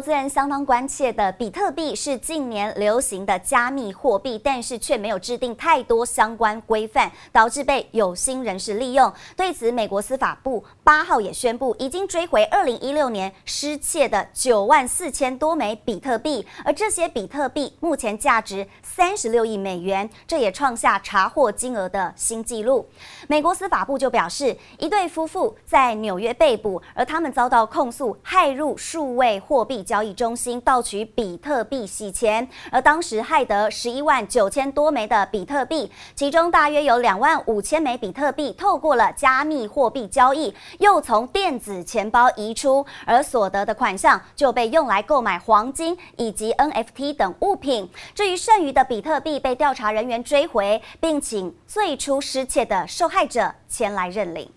投资人相当关切的比特币是近年流行的加密货币，但是却没有制定太多相关规范，导致被有心人士利用。对此，美国司法部八号也宣布，已经追回二零一六年失窃的九万四千多枚比特币，而这些比特币目前价值三十六亿美元，这也创下查获金额的新纪录。美国司法部就表示，一对夫妇在纽约被捕，而他们遭到控诉害入数位货币交易中心盗取比特币洗钱，而当时害得十一万九千多枚的比特币，其中大约有两万五千枚比特币透过了加密货币交易，又从电子钱包移出，而所得的款项就被用来购买黄金以及 NFT 等物品。至于剩余的比特币被调查人员追回，并请最初失窃的受害者前来认领。